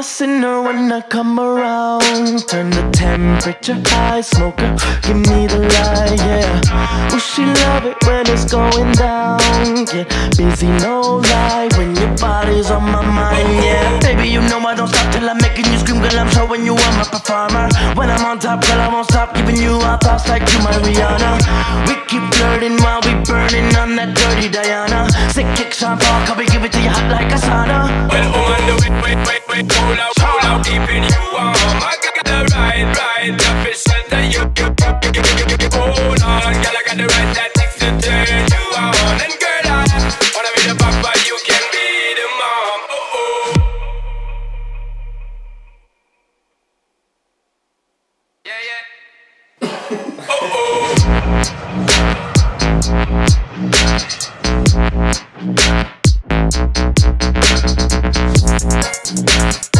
a sinner when I come around. Turn the temperature high, smoker, give me the light, yeah. Will she love it when it's going down? Get busy, no lie, when your body's on my mind, yeah. Baby, you know I don't stop till I'm making you scream, girl. I'm showing you I'm a performer. When I'm on top, girl, I won't stop giving you our thoughts like you, my Rihanna. We keep flirting while we burning on that dirty Diana. Sick kick, Sean Paul, come we give it to you hot like a sauna. Hold out, hold out, keeping you warm. I got the right, right, fish shelter, you, you, you, you, you, you, you, hold on, girl, I got the right tactics to turn you on. And girl, I wanna be the papa, you can be the mom. Oh, oh. Yeah, yeah. oh, oh. Take